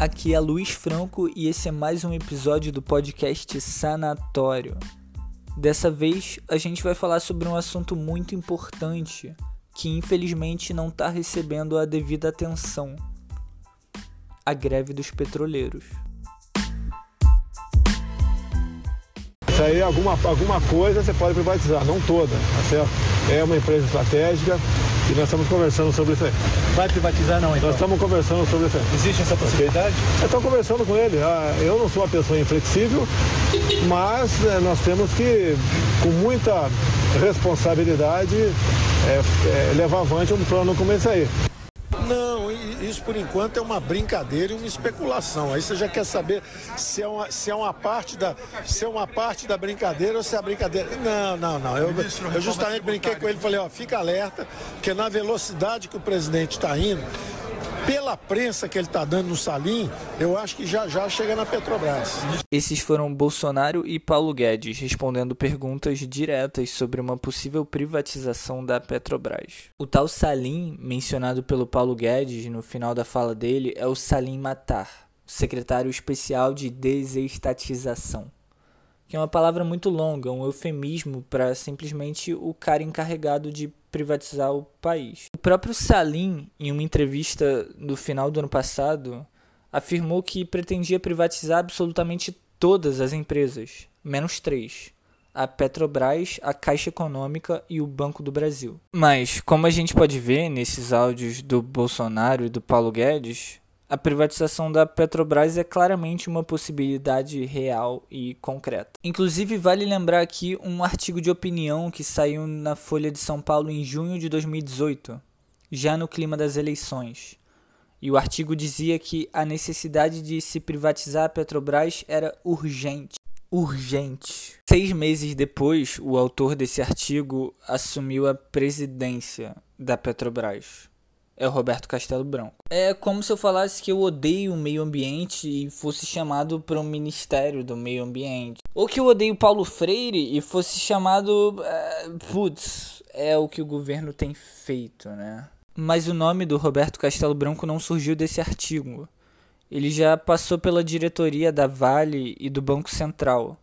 Aqui é Luiz Franco e esse é mais um episódio do podcast Sanatório. Dessa vez a gente vai falar sobre um assunto muito importante que infelizmente não está recebendo a devida atenção: a greve dos petroleiros. Isso aí, alguma, alguma coisa você pode privatizar, não toda, tá certo? É uma empresa estratégica e nós estamos conversando sobre isso aí. Vai privatizar não, então? Nós estamos conversando sobre isso aí. Existe essa possibilidade? Eu estou conversando com ele. Ah, Eu não sou uma pessoa inflexível, mas eh, nós temos que, com muita responsabilidade, eh, levar avante um plano como esse aí. Não, isso por enquanto é uma brincadeira e uma especulação. Aí você já quer saber se é uma, se é uma, parte, da, se é uma parte da brincadeira ou se é a brincadeira. Não, não, não. Eu, eu justamente brinquei com ele e falei, ó, fica alerta, porque na velocidade que o presidente está indo, pela prensa que ele está dando no Salim, eu acho que já já chega na Petrobras. Esses foram Bolsonaro e Paulo Guedes respondendo perguntas diretas sobre uma possível privatização da Petrobras. O tal Salim, mencionado pelo Paulo Guedes no final da fala dele, é o Salim Matar, secretário especial de desestatização, que é uma palavra muito longa, um eufemismo para simplesmente o cara encarregado de privatizar o país. O próprio Salim, em uma entrevista no final do ano passado, afirmou que pretendia privatizar absolutamente todas as empresas, menos três: a Petrobras, a Caixa Econômica e o Banco do Brasil. Mas, como a gente pode ver nesses áudios do Bolsonaro e do Paulo Guedes, a privatização da Petrobras é claramente uma possibilidade real e concreta. Inclusive, vale lembrar aqui um artigo de opinião que saiu na Folha de São Paulo em junho de 2018, já no clima das eleições. E o artigo dizia que a necessidade de se privatizar a Petrobras era urgente. Urgente. Seis meses depois, o autor desse artigo assumiu a presidência da Petrobras. É o Roberto Castelo Branco. É como se eu falasse que eu odeio o meio ambiente e fosse chamado para o Ministério do Meio Ambiente. Ou que eu odeio Paulo Freire e fosse chamado. eh, putz, é o que o governo tem feito, né? Mas o nome do Roberto Castelo Branco não surgiu desse artigo. Ele já passou pela diretoria da Vale e do Banco Central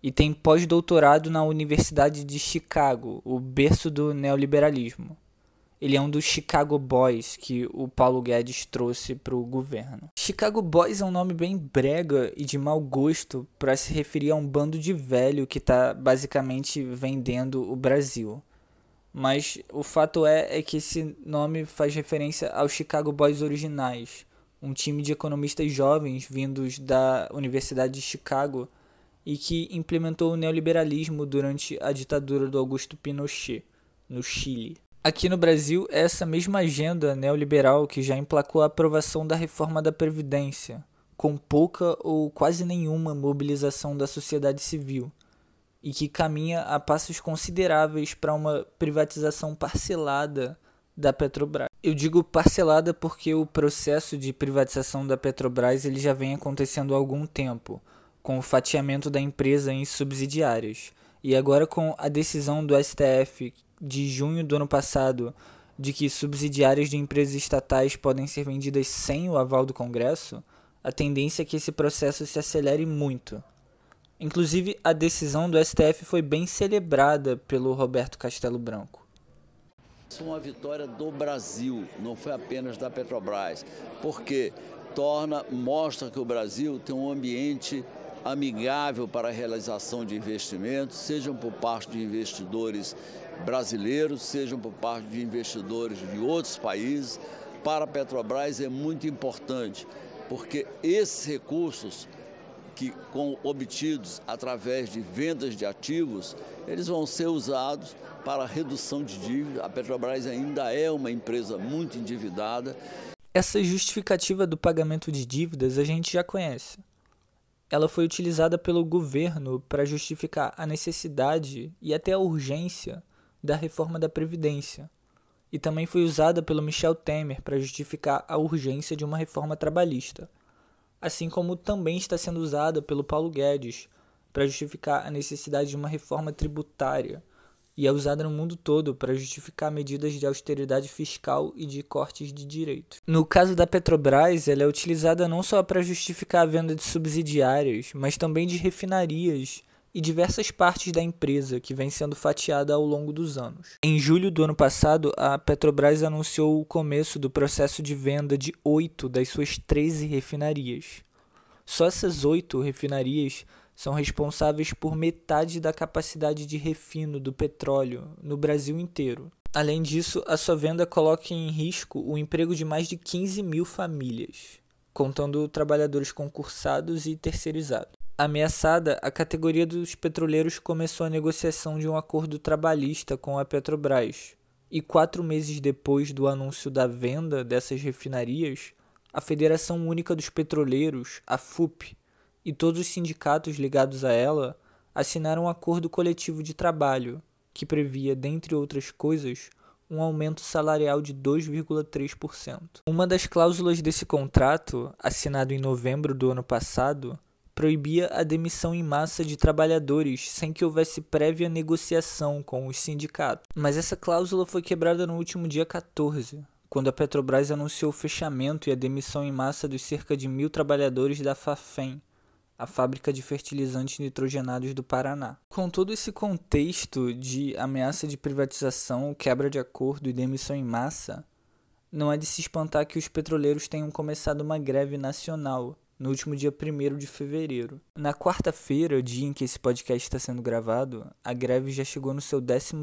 e tem pós-doutorado na Universidade de Chicago, o berço do neoliberalismo. Ele é um dos Chicago Boys que o Paulo Guedes trouxe para o governo. Chicago Boys é um nome bem brega e de mau gosto para se referir a um bando de velho que está basicamente vendendo o Brasil. Mas o fato é, é que esse nome faz referência aos Chicago Boys originais, um time de economistas jovens vindos da Universidade de Chicago e que implementou o neoliberalismo durante a ditadura do Augusto Pinochet, no Chile. Aqui no Brasil, é essa mesma agenda neoliberal que já emplacou a aprovação da reforma da Previdência, com pouca ou quase nenhuma mobilização da sociedade civil, e que caminha a passos consideráveis para uma privatização parcelada da Petrobras. Eu digo parcelada porque o processo de privatização da Petrobras ele já vem acontecendo há algum tempo, com o fatiamento da empresa em subsidiárias. E agora com a decisão do STF de junho do ano passado de que subsidiárias de empresas estatais podem ser vendidas sem o aval do Congresso, a tendência é que esse processo se acelere muito. Inclusive, a decisão do STF foi bem celebrada pelo Roberto Castelo Branco. É uma vitória do Brasil, não foi apenas da Petrobras, porque torna, mostra que o Brasil tem um ambiente amigável para a realização de investimentos, sejam por parte de investidores brasileiros, sejam por parte de investidores de outros países. Para a Petrobras é muito importante, porque esses recursos que com obtidos através de vendas de ativos, eles vão ser usados para redução de dívida. A Petrobras ainda é uma empresa muito endividada. Essa justificativa do pagamento de dívidas a gente já conhece. Ela foi utilizada pelo governo para justificar a necessidade e até a urgência da reforma da Previdência. E também foi usada pelo Michel Temer para justificar a urgência de uma reforma trabalhista. Assim como também está sendo usada pelo Paulo Guedes para justificar a necessidade de uma reforma tributária e é usada no mundo todo para justificar medidas de austeridade fiscal e de cortes de direito. No caso da Petrobras, ela é utilizada não só para justificar a venda de subsidiárias, mas também de refinarias e diversas partes da empresa que vem sendo fatiada ao longo dos anos. Em julho do ano passado, a Petrobras anunciou o começo do processo de venda de oito das suas 13 refinarias. Só essas oito refinarias são responsáveis por metade da capacidade de refino do petróleo no Brasil inteiro. Além disso, a sua venda coloca em risco o emprego de mais de 15 mil famílias, contando trabalhadores concursados e terceirizados. Ameaçada, a categoria dos petroleiros começou a negociação de um acordo trabalhista com a Petrobras, e quatro meses depois do anúncio da venda dessas refinarias, a Federação Única dos Petroleiros, a FUP, e todos os sindicatos ligados a ela assinaram um acordo coletivo de trabalho que previa, dentre outras coisas, um aumento salarial de 2,3%. Uma das cláusulas desse contrato, assinado em novembro do ano passado, proibia a demissão em massa de trabalhadores sem que houvesse prévia negociação com os sindicatos. Mas essa cláusula foi quebrada no último dia 14, quando a Petrobras anunciou o fechamento e a demissão em massa dos cerca de mil trabalhadores da Fafem, a fábrica de fertilizantes nitrogenados do Paraná. Com todo esse contexto de ameaça de privatização, quebra de acordo e demissão em massa, não é de se espantar que os petroleiros tenham começado uma greve nacional no último dia 1 de fevereiro. Na quarta-feira, dia em que esse podcast está sendo gravado, a greve já chegou no seu 12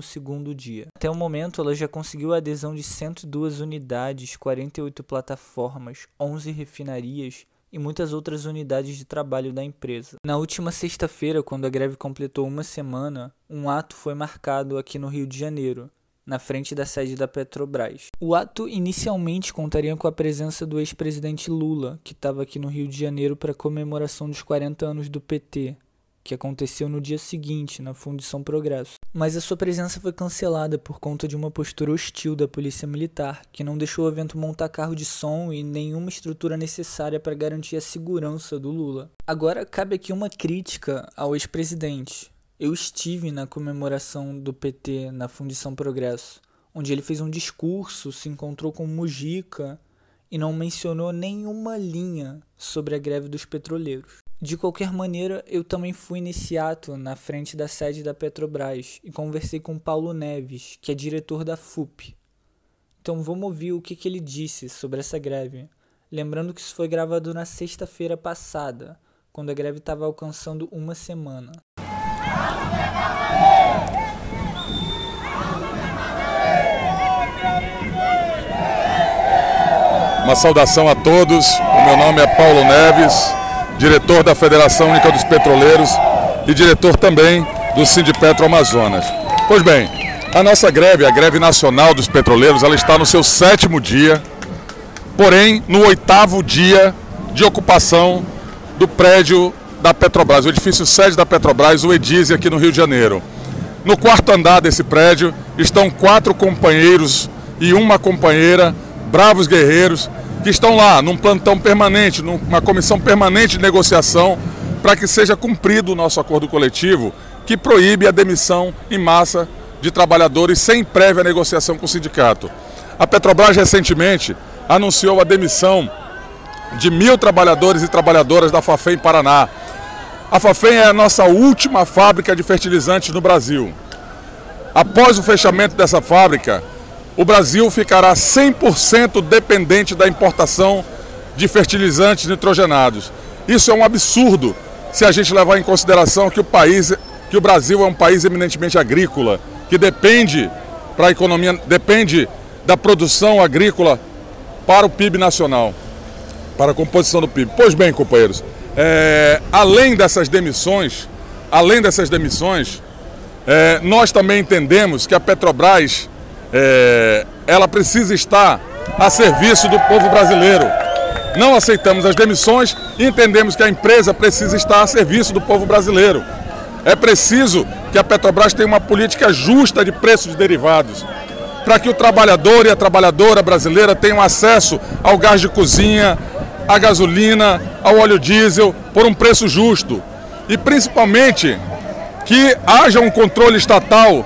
dia. Até o momento, ela já conseguiu a adesão de 102 unidades, 48 plataformas, 11 refinarias e muitas outras unidades de trabalho da empresa. Na última sexta-feira, quando a greve completou uma semana, um ato foi marcado aqui no Rio de Janeiro, na frente da sede da Petrobras. O ato inicialmente contaria com a presença do ex-presidente Lula, que estava aqui no Rio de Janeiro para comemoração dos 40 anos do PT, que aconteceu no dia seguinte, na Fundição Progresso. Mas a sua presença foi cancelada por conta de uma postura hostil da Polícia Militar, que não deixou o evento montar carro de som e nenhuma estrutura necessária para garantir a segurança do Lula. Agora, cabe aqui uma crítica ao ex-presidente. Eu estive na comemoração do PT na Fundição Progresso, onde ele fez um discurso, se encontrou com Mujica e não mencionou nenhuma linha sobre a greve dos petroleiros. De qualquer maneira, eu também fui nesse ato na frente da sede da Petrobras e conversei com Paulo Neves, que é diretor da FUP. Então vamos ouvir o que, que ele disse sobre essa greve. Lembrando que isso foi gravado na sexta-feira passada, quando a greve estava alcançando uma semana. Uma saudação a todos. O meu nome é Paulo Neves diretor da Federação Única dos Petroleiros e diretor também do Sindipetro Amazonas. Pois bem, a nossa greve, a greve nacional dos petroleiros, ela está no seu sétimo dia, porém no oitavo dia de ocupação do prédio da Petrobras, o edifício sede da Petrobras, o Edise, aqui no Rio de Janeiro. No quarto andar desse prédio estão quatro companheiros e uma companheira, bravos guerreiros, que estão lá num plantão permanente, numa comissão permanente de negociação, para que seja cumprido o nosso acordo coletivo que proíbe a demissão em massa de trabalhadores sem prévia negociação com o sindicato. A Petrobras recentemente anunciou a demissão de mil trabalhadores e trabalhadoras da Fafem Paraná. A Fafem é a nossa última fábrica de fertilizantes no Brasil. Após o fechamento dessa fábrica, o Brasil ficará 100% dependente da importação de fertilizantes nitrogenados. Isso é um absurdo se a gente levar em consideração que o país, que o Brasil é um país eminentemente agrícola, que depende para a economia, depende da produção agrícola para o PIB nacional, para a composição do PIB. Pois bem, companheiros, é, além dessas demissões, além dessas demissões, é, nós também entendemos que a Petrobras é, ela precisa estar a serviço do povo brasileiro. Não aceitamos as demissões e entendemos que a empresa precisa estar a serviço do povo brasileiro. É preciso que a Petrobras tenha uma política justa de preços de derivados, para que o trabalhador e a trabalhadora brasileira tenham acesso ao gás de cozinha, à gasolina, ao óleo diesel por um preço justo. E principalmente que haja um controle estatal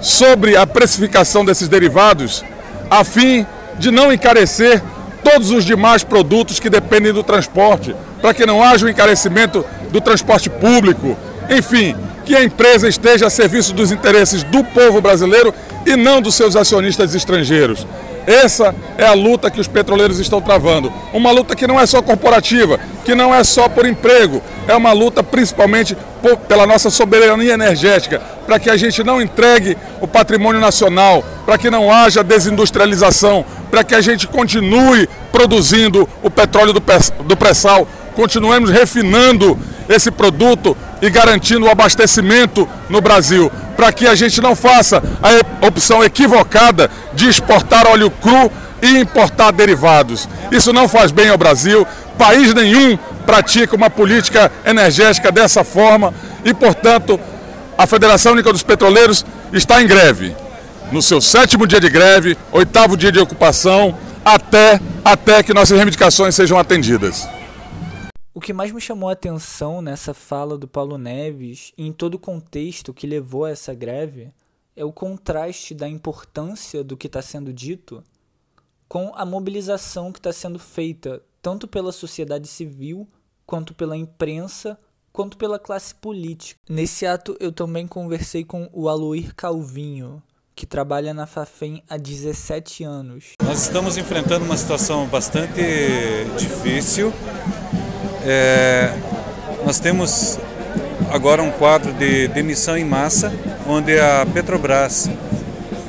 sobre a precificação desses derivados, a fim de não encarecer todos os demais produtos que dependem do transporte, para que não haja o um encarecimento do transporte público. Enfim, que a empresa esteja a serviço dos interesses do povo brasileiro e não dos seus acionistas estrangeiros. Essa é a luta que os petroleiros estão travando. Uma luta que não é só corporativa, que não é só por emprego, é uma luta principalmente por, pela nossa soberania energética, para que a gente não entregue o patrimônio nacional, para que não haja desindustrialização, para que a gente continue produzindo o petróleo do pré-sal, continuemos refinando esse produto e garantindo o abastecimento no Brasil, para que a gente não faça a opção equivocada de exportar óleo cru e importar derivados. Isso não faz bem ao Brasil. País nenhum pratica uma política energética dessa forma e, portanto, a Federação Única dos Petroleiros está em greve. No seu sétimo dia de greve, oitavo dia de ocupação, até, até que nossas reivindicações sejam atendidas. O que mais me chamou a atenção nessa fala do Paulo Neves e em todo o contexto que levou a essa greve é o contraste da importância do que está sendo dito com a mobilização que está sendo feita tanto pela sociedade civil quanto pela imprensa quanto pela classe política. Nesse ato eu também conversei com o Aloir Calvinho, que trabalha na Fafem há 17 anos. Nós estamos enfrentando uma situação bastante difícil é, nós temos agora um quadro de demissão em massa, onde a Petrobras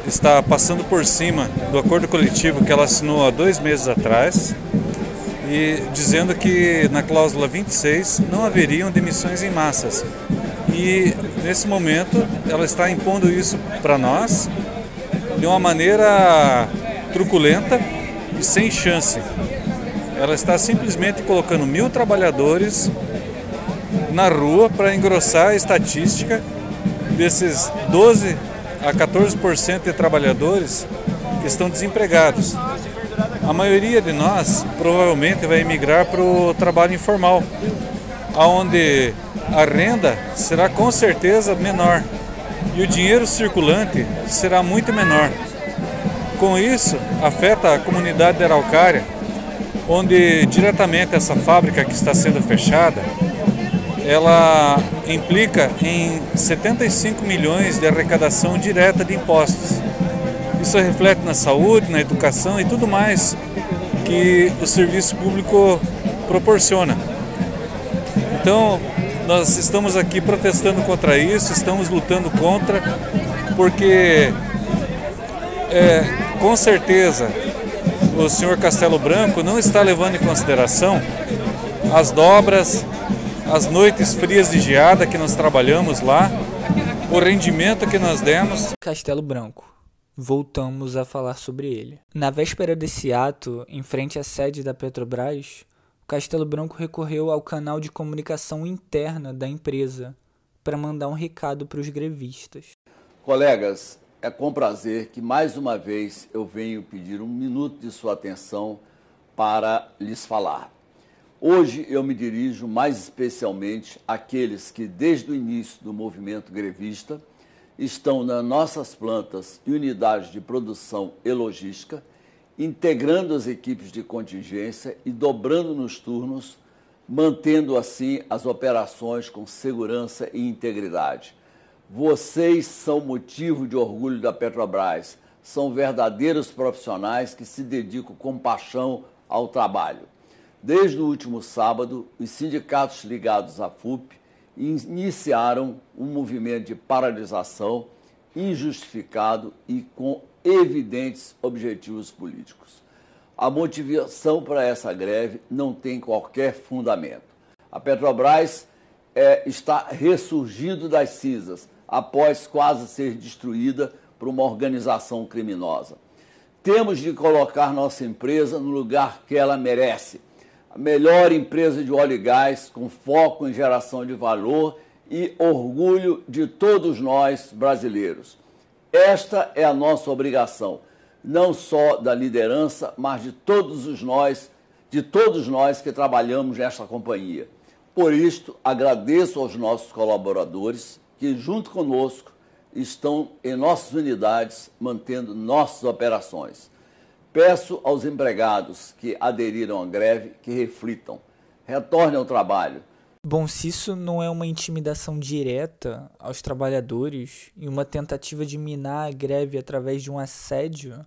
está passando por cima do acordo coletivo que ela assinou há dois meses atrás e dizendo que na cláusula 26 não haveriam demissões em massas. E nesse momento ela está impondo isso para nós de uma maneira truculenta e sem chance. Ela está simplesmente colocando mil trabalhadores na rua para engrossar a estatística desses 12 a 14% de trabalhadores que estão desempregados. A maioria de nós provavelmente vai emigrar para o trabalho informal, onde a renda será com certeza menor e o dinheiro circulante será muito menor. Com isso, afeta a comunidade da Araucária onde diretamente essa fábrica que está sendo fechada, ela implica em 75 milhões de arrecadação direta de impostos. Isso reflete na saúde, na educação e tudo mais que o serviço público proporciona. Então, nós estamos aqui protestando contra isso, estamos lutando contra, porque é, com certeza o senhor Castelo Branco não está levando em consideração as dobras, as noites frias de geada que nós trabalhamos lá, o rendimento que nós demos. Castelo Branco. Voltamos a falar sobre ele. Na véspera desse ato, em frente à sede da Petrobras, o Castelo Branco recorreu ao canal de comunicação interna da empresa para mandar um recado para os grevistas. Colegas, é com prazer que mais uma vez eu venho pedir um minuto de sua atenção para lhes falar. Hoje eu me dirijo mais especialmente àqueles que, desde o início do movimento grevista, estão nas nossas plantas e unidades de produção e logística, integrando as equipes de contingência e dobrando nos turnos, mantendo assim as operações com segurança e integridade vocês são motivo de orgulho da Petrobras. São verdadeiros profissionais que se dedicam com paixão ao trabalho. Desde o último sábado, os sindicatos ligados à FUP iniciaram um movimento de paralisação injustificado e com evidentes objetivos políticos. A motivação para essa greve não tem qualquer fundamento. A Petrobras é, está ressurgindo das cinzas após quase ser destruída por uma organização criminosa. Temos de colocar nossa empresa no lugar que ela merece. A melhor empresa de óleo e gás, com foco em geração de valor e orgulho de todos nós brasileiros. Esta é a nossa obrigação, não só da liderança, mas de todos os nós, de todos nós que trabalhamos nesta companhia. Por isto, agradeço aos nossos colaboradores que, junto conosco, estão em nossas unidades mantendo nossas operações. Peço aos empregados que aderiram à greve que reflitam, retornem ao trabalho. Bom, se isso não é uma intimidação direta aos trabalhadores e uma tentativa de minar a greve através de um assédio,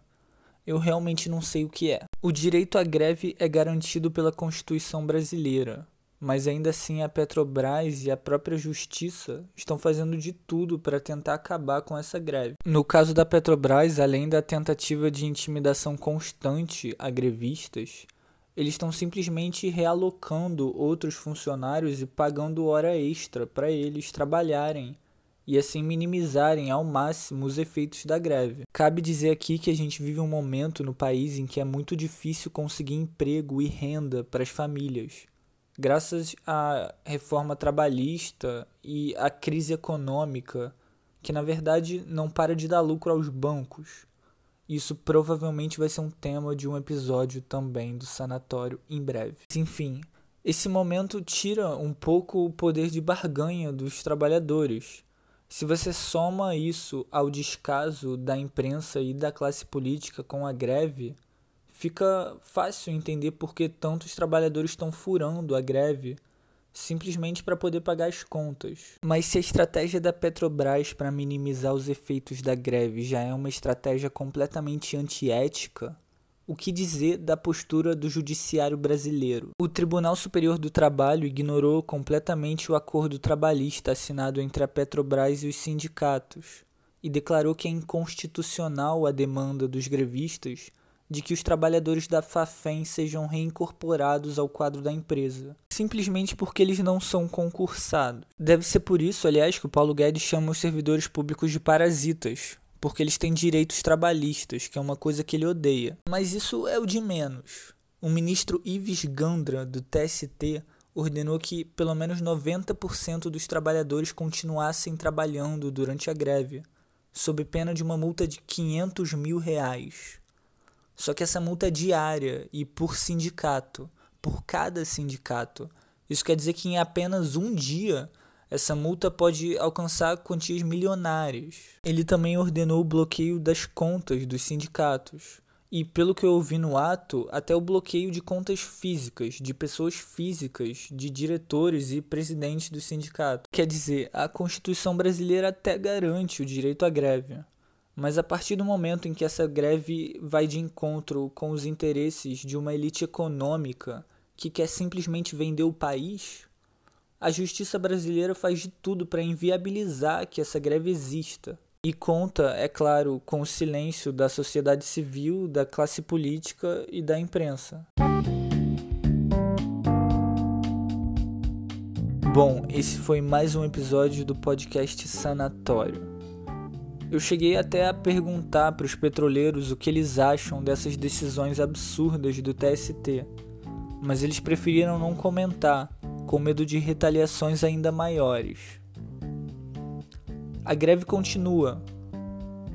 eu realmente não sei o que é. O direito à greve é garantido pela Constituição brasileira, mas ainda assim a Petrobras e a própria Justiça estão fazendo de tudo para tentar acabar com essa greve. No caso da Petrobras, além da tentativa de intimidação constante a grevistas, eles estão simplesmente realocando outros funcionários e pagando hora extra para eles trabalharem e assim minimizarem ao máximo os efeitos da greve. Cabe dizer aqui que a gente vive um momento no país em que é muito difícil conseguir emprego e renda para as famílias graças à reforma trabalhista e à crise econômica, que na verdade não para de dar lucro aos bancos. Isso provavelmente vai ser um tema de um episódio também do sanatório em breve. Enfim, esse momento tira um pouco o poder de barganha dos trabalhadores. Se você soma isso ao descaso da imprensa e da classe política com a greve, fica fácil entender por que tantos trabalhadores estão furando a greve simplesmente para poder pagar as contas. Mas se a estratégia da Petrobras para minimizar os efeitos da greve já é uma estratégia completamente antiética, o que dizer da postura do judiciário brasileiro? O Tribunal Superior do Trabalho ignorou completamente o acordo trabalhista assinado entre a Petrobras e os sindicatos e declarou que é inconstitucional a demanda dos grevistas de que os trabalhadores da Fafem sejam reincorporados ao quadro da empresa, simplesmente porque eles não são concursados. Deve ser por isso, aliás, que o Paulo Guedes chama os servidores públicos de parasitas, porque eles têm direitos trabalhistas, que é uma coisa que ele odeia. Mas isso é o de menos. O ministro Ives Gandra, do TST, ordenou que pelo menos 90% dos trabalhadores continuassem trabalhando durante a greve, sob pena de uma multa de 500 mil reais. Só que essa multa é diária e por sindicato, por cada sindicato. Isso quer dizer que em apenas um dia essa multa pode alcançar quantias milionárias. Ele também ordenou o bloqueio das contas dos sindicatos. E pelo que eu ouvi no ato, até o bloqueio de contas físicas, de pessoas físicas, de diretores e presidentes do sindicato. Quer dizer, a Constituição brasileira até garante o direito à greve. Mas a partir do momento em que essa greve vai de encontro com os interesses de uma elite econômica que quer simplesmente vender o país, a justiça brasileira faz de tudo para inviabilizar que essa greve exista. E conta, é claro, com o silêncio da sociedade civil, da classe política e da imprensa. Bom, esse foi mais um episódio do podcast Sanatório. Eu cheguei até a perguntar para os petroleiros o que eles acham dessas decisões absurdas do TST, mas eles preferiram não comentar, com medo de retaliações ainda maiores. A greve continua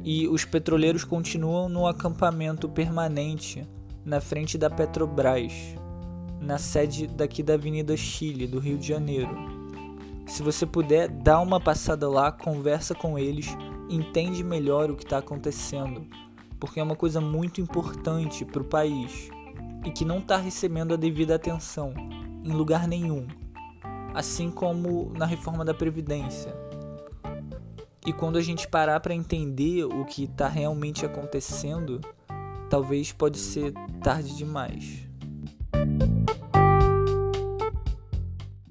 e os petroleiros continuam no acampamento permanente na frente da Petrobras, na sede daqui da Avenida Chile, do Rio de Janeiro. Se você puder, dá uma passada lá, conversa com eles entende melhor o que está acontecendo, porque é uma coisa muito importante para o país e que não está recebendo a devida atenção em lugar nenhum, assim como na reforma da Previdência. E quando a gente parar para entender o que está realmente acontecendo, talvez pode ser tarde demais.